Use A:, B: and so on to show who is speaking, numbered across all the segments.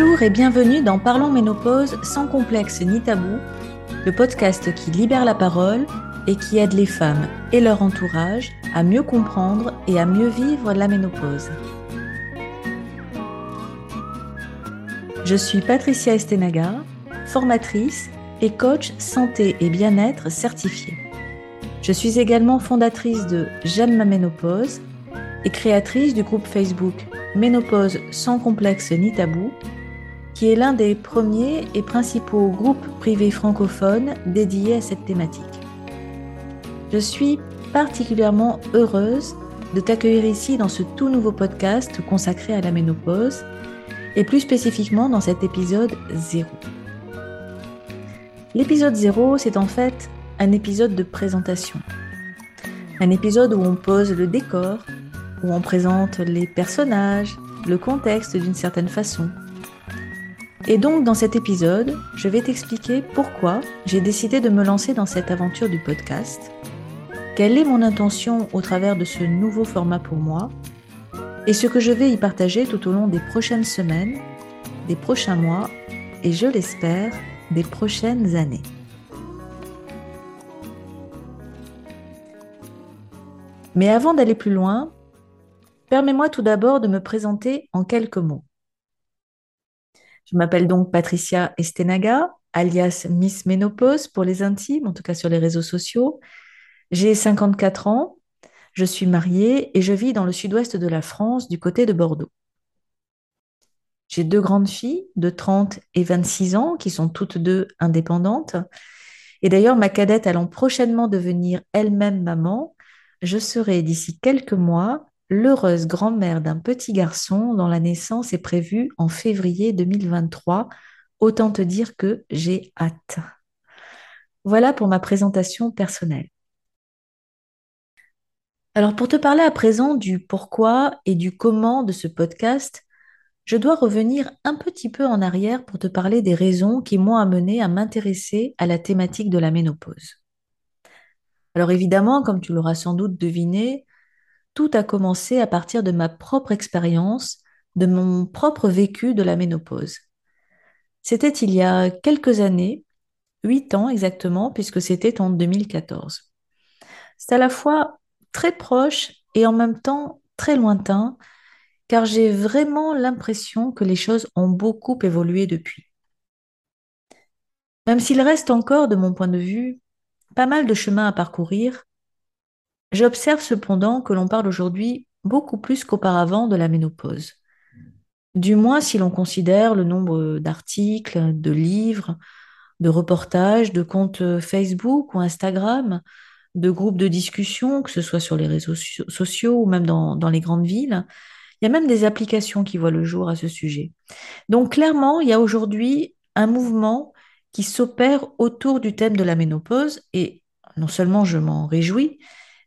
A: Bonjour et bienvenue dans Parlons Ménopause sans complexe ni tabou, le podcast qui libère la parole et qui aide les femmes et leur entourage à mieux comprendre et à mieux vivre la ménopause. Je suis Patricia Estenaga, formatrice et coach santé et bien-être certifiée. Je suis également fondatrice de J'aime ma ménopause et créatrice du groupe Facebook Ménopause sans complexe ni tabou, qui est l'un des premiers et principaux groupes privés francophones dédiés à cette thématique. Je suis particulièrement heureuse de t'accueillir ici dans ce tout nouveau podcast consacré à la ménopause et plus spécifiquement dans cet épisode 0. L'épisode 0, c'est en fait un épisode de présentation. Un épisode où on pose le décor, où on présente les personnages, le contexte d'une certaine façon. Et donc dans cet épisode, je vais t'expliquer pourquoi j'ai décidé de me lancer dans cette aventure du podcast, quelle est mon intention au travers de ce nouveau format pour moi, et ce que je vais y partager tout au long des prochaines semaines, des prochains mois, et je l'espère, des prochaines années. Mais avant d'aller plus loin, permets-moi tout d'abord de me présenter en quelques mots. Je m'appelle donc Patricia Estenaga, alias Miss Ménopause pour les intimes, en tout cas sur les réseaux sociaux. J'ai 54 ans, je suis mariée et je vis dans le sud-ouest de la France, du côté de Bordeaux. J'ai deux grandes filles de 30 et 26 ans qui sont toutes deux indépendantes. Et d'ailleurs, ma cadette allant prochainement devenir elle-même maman, je serai d'ici quelques mois l'heureuse grand-mère d'un petit garçon dont la naissance est prévue en février 2023. Autant te dire que j'ai hâte. Voilà pour ma présentation personnelle. Alors pour te parler à présent du pourquoi et du comment de ce podcast, je dois revenir un petit peu en arrière pour te parler des raisons qui m'ont amené à m'intéresser à la thématique de la ménopause. Alors évidemment, comme tu l'auras sans doute deviné, tout a commencé à partir de ma propre expérience, de mon propre vécu de la ménopause. C'était il y a quelques années, huit ans exactement, puisque c'était en 2014. C'est à la fois très proche et en même temps très lointain, car j'ai vraiment l'impression que les choses ont beaucoup évolué depuis. Même s'il reste encore, de mon point de vue, pas mal de chemin à parcourir, j'observe cependant que l'on parle aujourd'hui beaucoup plus qu'auparavant de la ménopause. Du moins si l'on considère le nombre d'articles, de livres, de reportages, de comptes Facebook ou Instagram, de groupes de discussion, que ce soit sur les réseaux sociaux ou même dans, les grandes villes, il y a même des applications qui voient le jour à ce sujet. Donc clairement, il y a aujourd'hui un mouvement qui s'opère autour du thème de la ménopause et non seulement je m'en réjouis,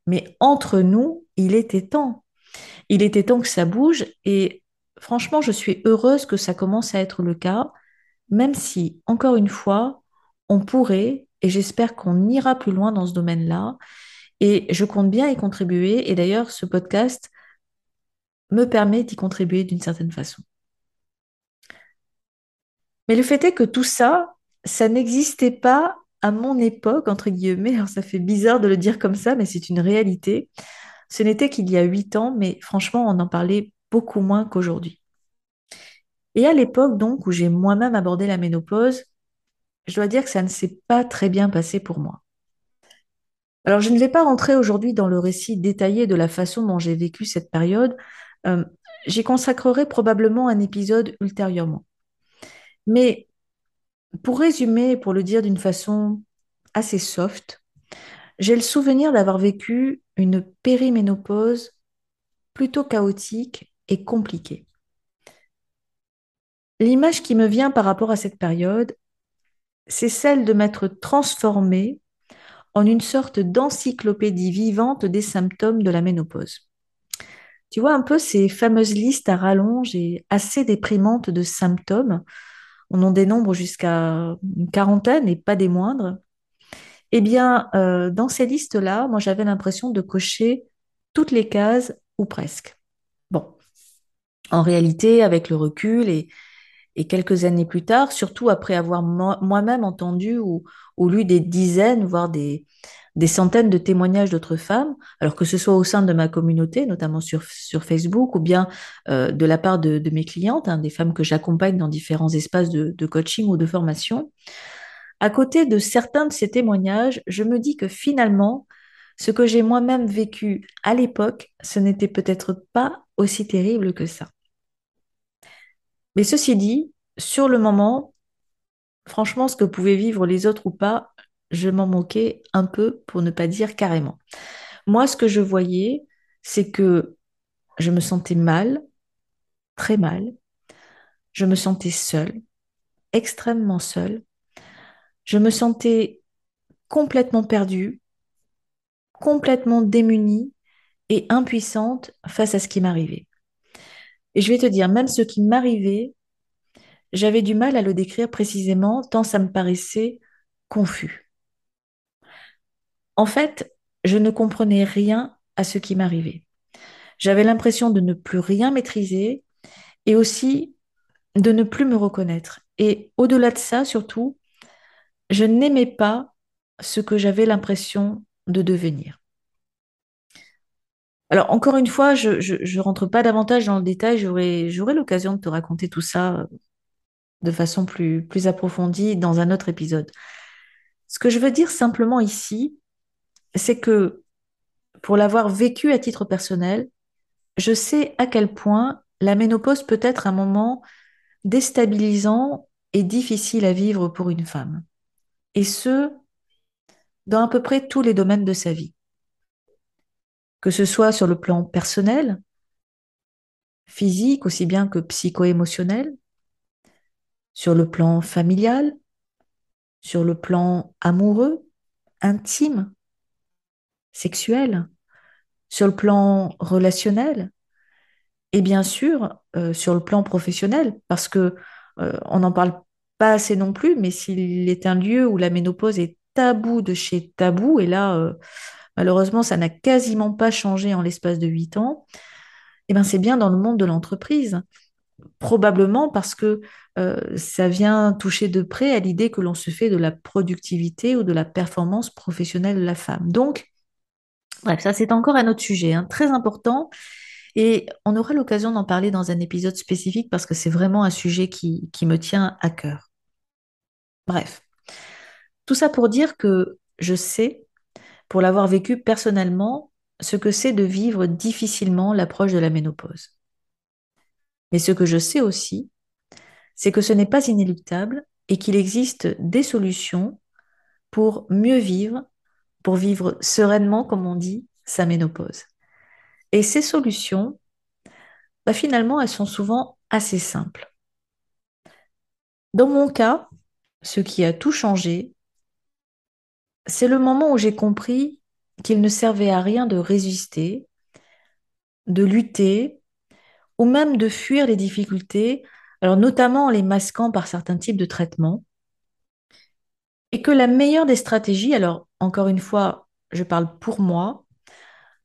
A: mais entre nous, il était temps. Il était temps que ça bouge et franchement, je suis heureuse que ça commence à être le cas, même si, encore une fois, on pourrait, et j'espère qu'on ira plus loin dans ce domaine-là, et je compte bien y contribuer, et d'ailleurs, ce podcast me permet d'y contribuer d'une certaine façon. Mais le fait est que tout ça, ça n'existait pas à mon époque, entre guillemets. Alors ça fait bizarre de le dire comme ça, mais c'est une réalité. Ce n'était qu'il y a huit ans, mais franchement, on en parlait beaucoup moins qu'aujourd'hui. Et à l'époque, donc, où j'ai moi-même abordé la ménopause, je dois dire que ça ne s'est pas très bien passé pour moi. Alors, je ne vais pas rentrer aujourd'hui dans le récit détaillé de la façon dont j'ai vécu cette période, euh, j'y consacrerai probablement un épisode ultérieurement. Mais pour résumer, pour le dire d'une façon assez soft, j'ai le souvenir d'avoir vécu une périménopause plutôt chaotique et compliquée. L'image qui me vient par rapport à cette période, c'est celle de m'être transformée en une sorte d'encyclopédie vivante des symptômes de la ménopause. Tu vois un peu ces fameuses listes à rallonge et assez déprimantes de symptômes. On en dénombre jusqu'à une quarantaine et pas des moindres. Eh bien, euh, dans ces listes-là, moi j'avais l'impression de cocher toutes les cases ou presque. Bon, en réalité, avec le recul et, quelques années plus tard, surtout après avoir moi-même entendu ou, lu des dizaines, voire des, des centaines de témoignages d'autres femmes, alors que ce soit au sein de ma communauté, notamment sur, sur Facebook, ou bien euh, de la part de, mes clientes, hein, des femmes que j'accompagne dans différents espaces de coaching ou de formation, à côté de certains de ces témoignages, je me dis que finalement, ce que j'ai moi-même vécu à l'époque, ce n'était peut-être pas aussi terrible que ça. Mais ceci dit, sur le moment, franchement, ce que pouvaient vivre les autres ou pas, je m'en moquais un peu, pour ne pas dire carrément. Moi, ce que je voyais, c'est que je me sentais mal, très mal. Je me sentais seule, extrêmement seule. Je me sentais complètement perdue, complètement démunie et impuissante face à ce qui m'arrivait. Et je vais te dire, même ce qui m'arrivait, j'avais du mal à le décrire précisément tant ça me paraissait confus. En fait, je ne comprenais rien à ce qui m'arrivait. J'avais l'impression de ne plus rien maîtriser et aussi de ne plus me reconnaître. Et au-delà de ça, surtout, je n'aimais pas ce que j'avais l'impression de devenir. Alors, encore une fois, je ne rentre pas davantage dans le détail, j'aurai l'occasion de te raconter tout ça euh, de façon plus, plus approfondie dans un autre épisode. Ce que je veux dire simplement ici, c'est que pour l'avoir vécu à titre personnel, je sais à quel point la ménopause peut être un moment déstabilisant et difficile à vivre pour une femme. Et ce, dans à peu près tous les domaines de sa vie. Que ce soit sur le plan personnel, physique aussi bien que psycho-émotionnel, sur le plan familial, sur le plan amoureux, intime, sexuel, sur le plan relationnel et bien sûr euh, sur le plan professionnel parce que euh, on n'en parle pas assez non plus, mais s'il est un lieu où la ménopause est tabou de chez tabou, et là euh, malheureusement ça n'a quasiment pas changé en l'espace de huit ans, et eh ben c'est bien dans le monde de l'entreprise probablement parce que ça vient toucher de près à l'idée que l'on se fait de la productivité ou de la performance professionnelle de la femme. Bref, ça c'est encore un autre sujet, hein, très important. Et on aura l'occasion d'en parler dans un épisode spécifique parce que c'est vraiment un sujet qui, qui me tient à cœur. Bref, tout ça pour dire que je sais, pour l'avoir vécu personnellement, ce que c'est de vivre difficilement l'approche de la ménopause. Mais ce que je sais aussi, c'est que ce n'est pas inéluctable et qu'il existe des solutions pour mieux vivre pour vivre sereinement, comme on dit, sa ménopause. Et ces solutions, bah finalement, elles sont souvent assez simples. Dans mon cas, ce qui a tout changé, c'est le moment où j'ai compris qu'il ne servait à rien de résister, de lutter, ou même de fuir les difficultés, alors notamment en les masquant par certains types de traitements, et que la meilleure des stratégies, alors encore une fois, je parle pour moi,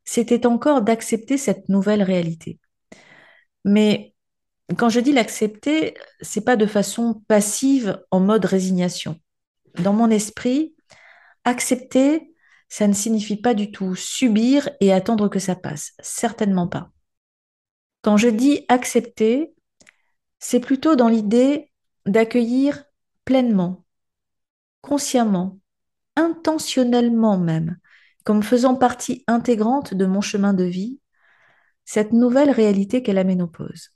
A: c'était encore d'accepter cette nouvelle réalité. Mais quand je dis l'accepter, c'est pas de façon passive en mode résignation. Dans mon esprit, accepter, ça ne signifie pas du tout subir et attendre que ça passe. Certainement pas. Quand je dis accepter, c'est plutôt dans l'idée d'accueillir pleinement, consciemment, intentionnellement même, comme faisant partie intégrante de mon chemin de vie, cette nouvelle réalité qu'est la ménopause.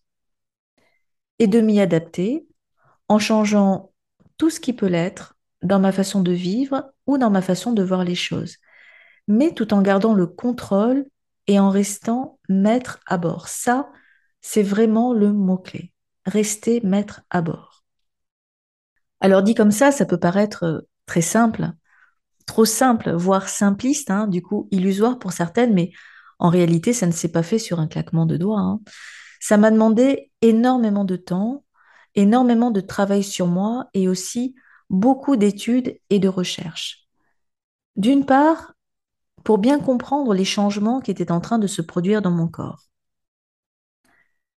A: Et de m'y adapter en changeant tout ce qui peut l'être dans ma façon de vivre ou dans ma façon de voir les choses, mais tout en gardant le contrôle et en restant maître à bord. Ça, c'est vraiment le mot-clé. Rester maître à bord. Alors dit comme ça, ça peut paraître euh, très simple, trop simple, voire simpliste, hein, du coup illusoire pour certaines, mais en réalité, ça ne s'est pas fait sur un claquement de doigts. Hein. Ça m'a demandé énormément de temps, énormément de travail sur moi et aussi beaucoup d'études et de recherches. D'une part, pour bien comprendre les changements qui étaient en train de se produire dans mon corps.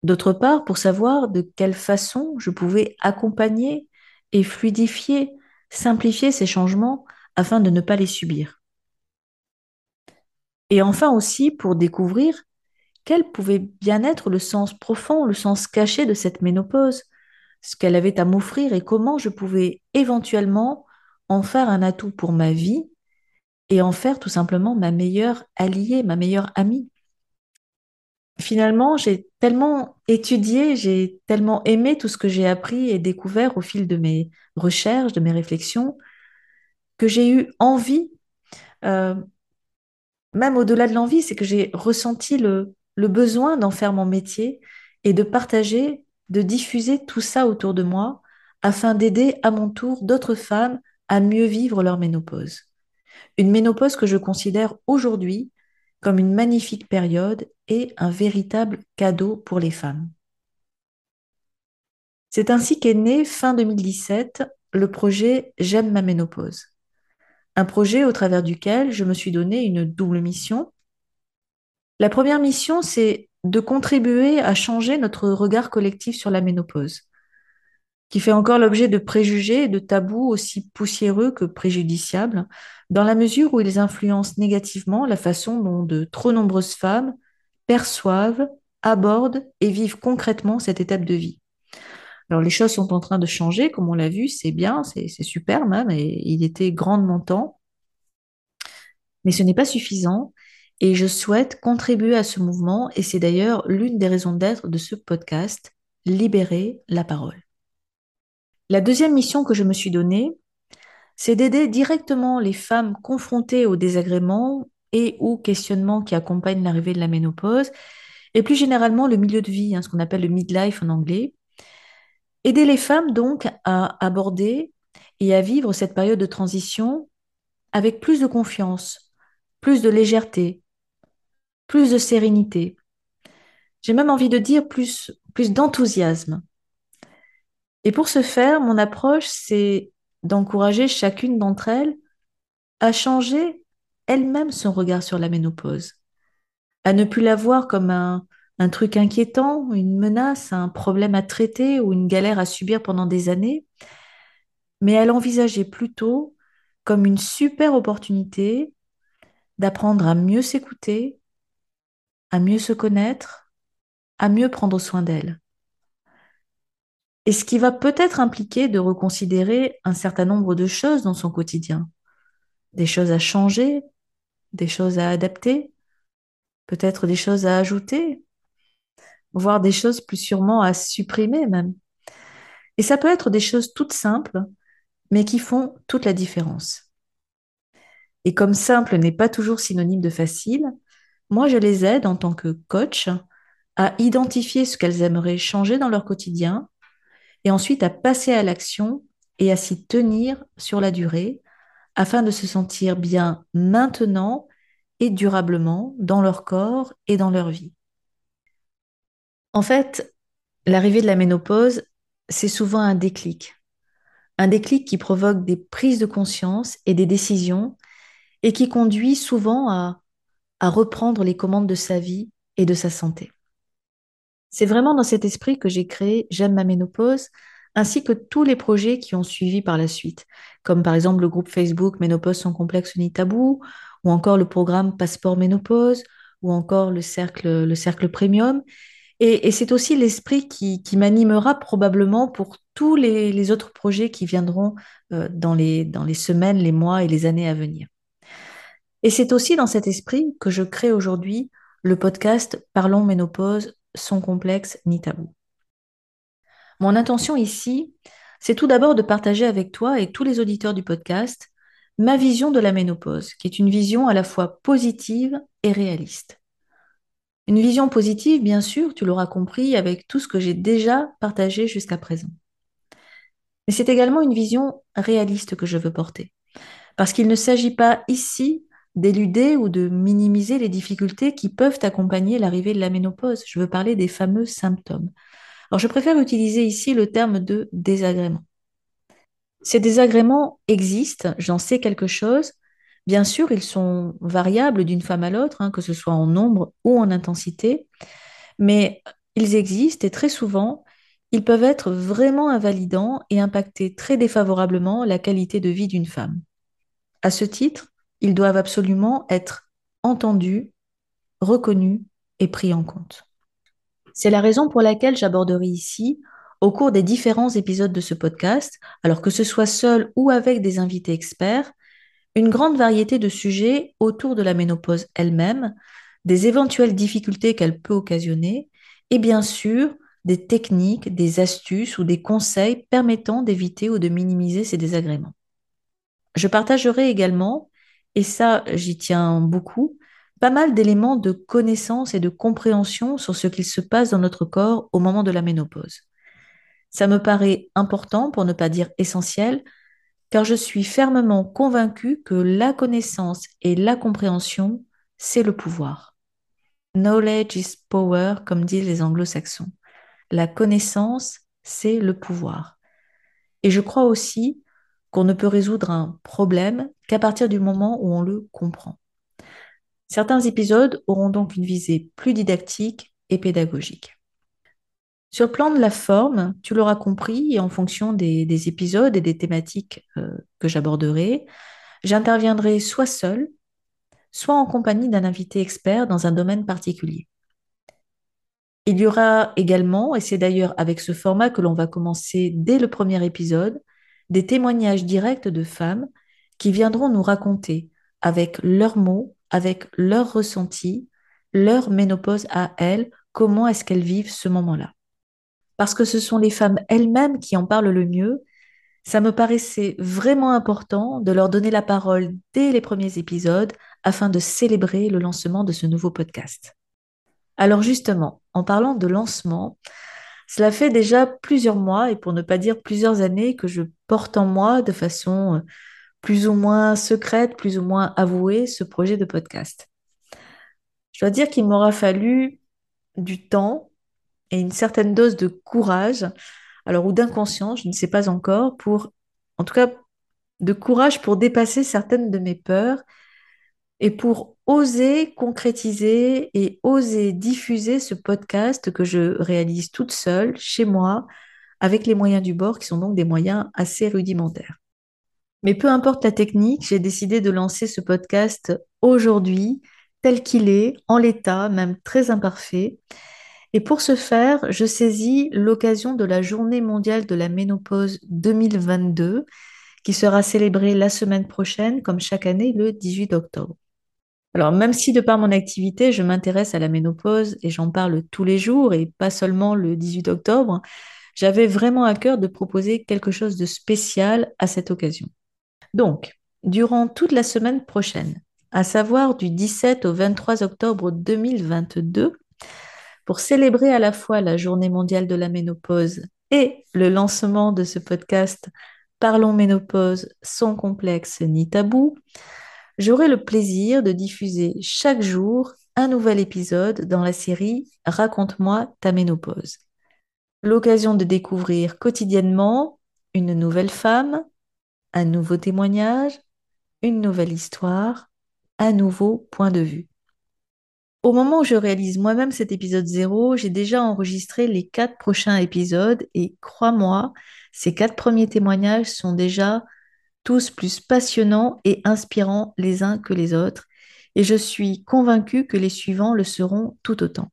A: D'autre part, pour savoir de quelle façon je pouvais accompagner et fluidifier, simplifier ces changements afin de ne pas les subir. Et enfin aussi pour découvrir quel pouvait bien être le sens profond, le sens caché de cette ménopause, ce qu'elle avait à m'offrir et comment je pouvais éventuellement en faire un atout pour ma vie et en faire tout simplement ma meilleure alliée, ma meilleure amie. Finalement, j'ai tellement étudié, j'ai tellement aimé tout ce que j'ai appris et découvert au fil de mes recherches, de mes réflexions, que j'ai eu envie, euh, même au-delà de l'envie, c'est que j'ai ressenti le, le besoin d'en faire mon métier et de partager, de diffuser tout ça autour de moi afin d'aider à mon tour d'autres femmes à mieux vivre leur ménopause. Une ménopause que je considère aujourd'hui comme une magnifique période et un véritable cadeau pour les femmes. C'est ainsi qu'est né fin 2017 le projet J'aime ma ménopause. Un projet au travers duquel je me suis donné une double mission la première mission, c'est de contribuer à changer notre regard collectif sur la ménopause, qui fait encore l'objet de préjugés et de tabous aussi poussiéreux que préjudiciables, dans la mesure où ils influencent négativement la façon dont de trop nombreuses femmes perçoivent, abordent et vivent concrètement cette étape de vie. Alors les choses sont en train de changer, comme on l'a vu, c'est bien, c'est super même, et il était grandement temps. Mais ce n'est pas suffisant et je souhaite contribuer à ce mouvement et c'est d'ailleurs l'une des raisons d'être de ce podcast, libérer la parole. La deuxième mission que je me suis donnée, c'est d'aider directement les femmes confrontées aux désagréments et ou questionnements qui accompagnent l'arrivée de la ménopause et plus généralement le milieu de vie, hein, ce qu'on appelle le midlife en anglais. Aider les femmes donc à aborder et à vivre cette période de transition avec plus de confiance, plus de légèreté, plus de sérénité. J'ai même envie de dire plus, plus d'enthousiasme. Et pour ce faire, mon approche, c'est d'encourager chacune d'entre elles à changer elle-même son regard sur la ménopause, à ne plus la voir comme un, un truc inquiétant, une menace, un problème à traiter ou une galère à subir pendant des années, mais à l'envisager plutôt comme une super opportunité d'apprendre à mieux s'écouter, à mieux se connaître, à mieux prendre soin d'elle. Et ce qui va peut-être impliquer de reconsidérer un certain nombre de choses dans son quotidien. Des choses à changer, des choses à adapter, peut-être des choses à ajouter, voire des choses plus sûrement à supprimer même. Et ça peut être des choses toutes simples, mais qui font toute la différence. Et comme simple n'est pas toujours synonyme de facile, moi, je les aide en tant que coach à identifier ce qu'elles aimeraient changer dans leur quotidien et ensuite à passer à l'action et à s'y tenir sur la durée afin de se sentir bien maintenant et durablement dans leur corps et dans leur vie. En fait, l'arrivée de la ménopause, c'est souvent un déclic. Un déclic qui provoque des prises de conscience et des décisions et qui conduit souvent à reprendre les commandes de sa vie et de sa santé. C'est vraiment dans cet esprit que j'ai créé J'aime ma ménopause, ainsi que tous les projets qui ont suivi par la suite, comme par exemple le groupe Facebook Ménopause sans complexe ni tabou, ou encore le programme Passeport Ménopause, ou encore le cercle Premium. Et, c'est aussi l'esprit qui, m'animera probablement pour tous les, autres projets qui viendront euh, dans, les, dans les semaines, les mois et les années à venir. Et c'est aussi dans cet esprit que je crée aujourd'hui le podcast Parlons ménopause, sans complexe ni tabou. Mon intention ici, c'est tout d'abord de partager avec toi et tous les auditeurs du podcast ma vision de la ménopause, qui est une vision à la fois positive et réaliste. Une vision positive, bien sûr, tu l'auras compris, avec tout ce que j'ai déjà partagé jusqu'à présent. Mais c'est également une vision réaliste que je veux porter. Parce qu'il ne s'agit pas ici d'éluder ou de minimiser les difficultés qui peuvent accompagner l'arrivée de la ménopause. Je veux parler des fameux symptômes. Alors je préfère utiliser ici le terme de désagrément. Ces désagréments existent, j'en sais quelque chose. Bien sûr, ils sont variables d'une femme à l'autre, hein, que ce soit en nombre ou en intensité, mais Ils existent et très souvent, ils peuvent être vraiment invalidants et impacter très défavorablement la qualité de vie d'une femme. À ce titre, ils doivent absolument être entendus, reconnus et pris en compte. C'est la raison pour laquelle j'aborderai ici, au cours des différents épisodes de ce podcast, alors que ce soit seul ou avec des invités experts, une grande variété de sujets autour de la ménopause elle-même, des éventuelles difficultés qu'elle peut occasionner, et bien sûr des techniques, des astuces ou des conseils permettant d'éviter ou de minimiser ces désagréments. Je partagerai également, et ça j'y tiens beaucoup, pas mal d'éléments de connaissance et de compréhension sur ce qu'il se passe dans notre corps au moment de la ménopause. Ça me paraît important, pour ne pas dire essentiel, car je suis fermement convaincue que la connaissance et la compréhension, c'est le pouvoir. Knowledge is power, comme disent les anglo-saxons. La connaissance, c'est le pouvoir. Et je crois aussi qu'on ne peut résoudre un problème qu'à partir du moment où on le comprend. Certains épisodes auront donc une visée plus didactique et pédagogique. Sur le plan de la forme, tu l'auras compris, et en fonction des, épisodes et des thématiques euh, que j'aborderai, j'interviendrai soit seul, soit en compagnie d'un invité expert dans un domaine particulier. Il y aura également, et c'est d'ailleurs avec ce format que l'on va commencer dès le premier épisode, des témoignages directs de femmes qui viendront nous raconter avec leurs mots, avec leurs ressentis, leur ménopause à elles, comment est-ce qu'elles vivent ce moment-là. Parce que ce sont les femmes elles-mêmes qui en parlent le mieux, ça me paraissait vraiment important de leur donner la parole dès les premiers épisodes afin de célébrer le lancement de ce nouveau podcast. Alors justement, en parlant de lancement, cela fait déjà plusieurs mois, et pour ne pas dire plusieurs années, que je porte en moi de façon euh, plus ou moins secrète, plus ou moins avouée, ce projet de podcast. Je dois dire qu'il m'aura fallu du temps et une certaine dose de courage, alors ou d'inconscience, je ne sais pas encore, pour, en tout cas, de courage pour dépasser certaines de mes peurs et pour oser concrétiser et oser diffuser ce podcast que je réalise toute seule chez moi avec les moyens du bord qui sont donc des moyens assez rudimentaires. Mais peu importe la technique, j'ai décidé de lancer ce podcast aujourd'hui tel qu'il est, en l'état, même très imparfait. Et pour ce faire, je saisis l'occasion de la journée mondiale de la ménopause 2022 qui sera célébrée la semaine prochaine, comme chaque année, le 18 octobre. Alors, même si de par mon activité, je m'intéresse à la ménopause et j'en parle tous les jours et pas seulement le 18 octobre, j'avais vraiment à cœur de proposer quelque chose de spécial à cette occasion. Donc, durant toute la semaine prochaine, à savoir du 17 au 23 octobre 2022, pour célébrer à la fois la journée mondiale de la ménopause et le lancement de ce podcast Parlons ménopause sans complexe ni tabou, j'aurai le plaisir de diffuser chaque jour un nouvel épisode dans la série Raconte-moi ta ménopause. L'occasion de découvrir quotidiennement une nouvelle femme, un nouveau témoignage, une nouvelle histoire, un nouveau point de vue. Au moment où je réalise moi-même cet épisode zéro, j'ai déjà enregistré les quatre prochains épisodes et crois-moi, ces quatre premiers témoignages sont déjà tous plus passionnants et inspirants les uns que les autres, et je suis convaincue que les suivants le seront tout autant.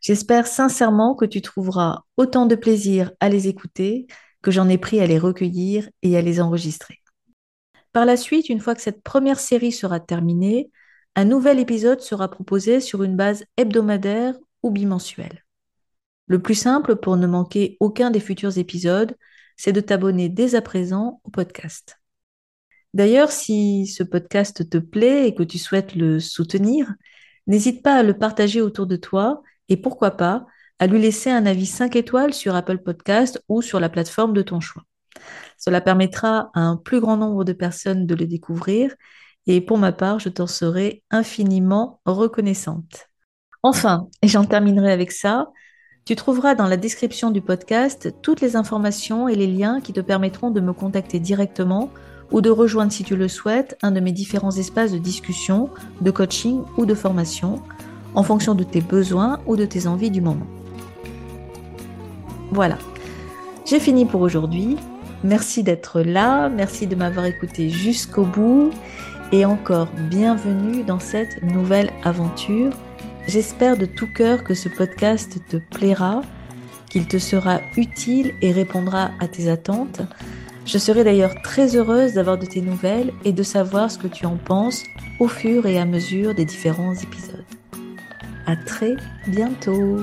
A: J'espère sincèrement que tu trouveras autant de plaisir à les écouter que j'en ai pris à les recueillir et à les enregistrer. Par la suite, une fois que cette première série sera terminée, un nouvel épisode sera proposé sur une base hebdomadaire ou bimensuelle. Le plus simple pour ne manquer aucun des futurs épisodes, c'est de t'abonner dès à présent au podcast. D'ailleurs, si ce podcast te plaît et que tu souhaites le soutenir, n'hésite pas à le partager autour de toi et pourquoi pas à lui laisser un avis 5 étoiles sur Apple Podcast ou sur la plateforme de ton choix. Cela permettra à un plus grand nombre de personnes de le découvrir et pour ma part, je t'en serai infiniment reconnaissante. Enfin, et j'en terminerai avec ça, tu trouveras dans la description du podcast toutes les informations et les liens qui te permettront de me contacter directement ou de rejoindre, si tu le souhaites, un de mes différents espaces de discussion, de coaching ou de formation, en fonction de tes besoins ou de tes envies du moment. Voilà, j'ai fini pour aujourd'hui. Merci d'être là, merci de m'avoir écouté jusqu'au bout et encore bienvenue dans cette nouvelle aventure. J'espère de tout cœur que ce podcast te plaira, qu'il te sera utile et répondra à tes attentes. Je serai d'ailleurs très heureuse d'avoir de tes nouvelles et de savoir ce que tu en penses au fur et à mesure des différents épisodes. À très bientôt!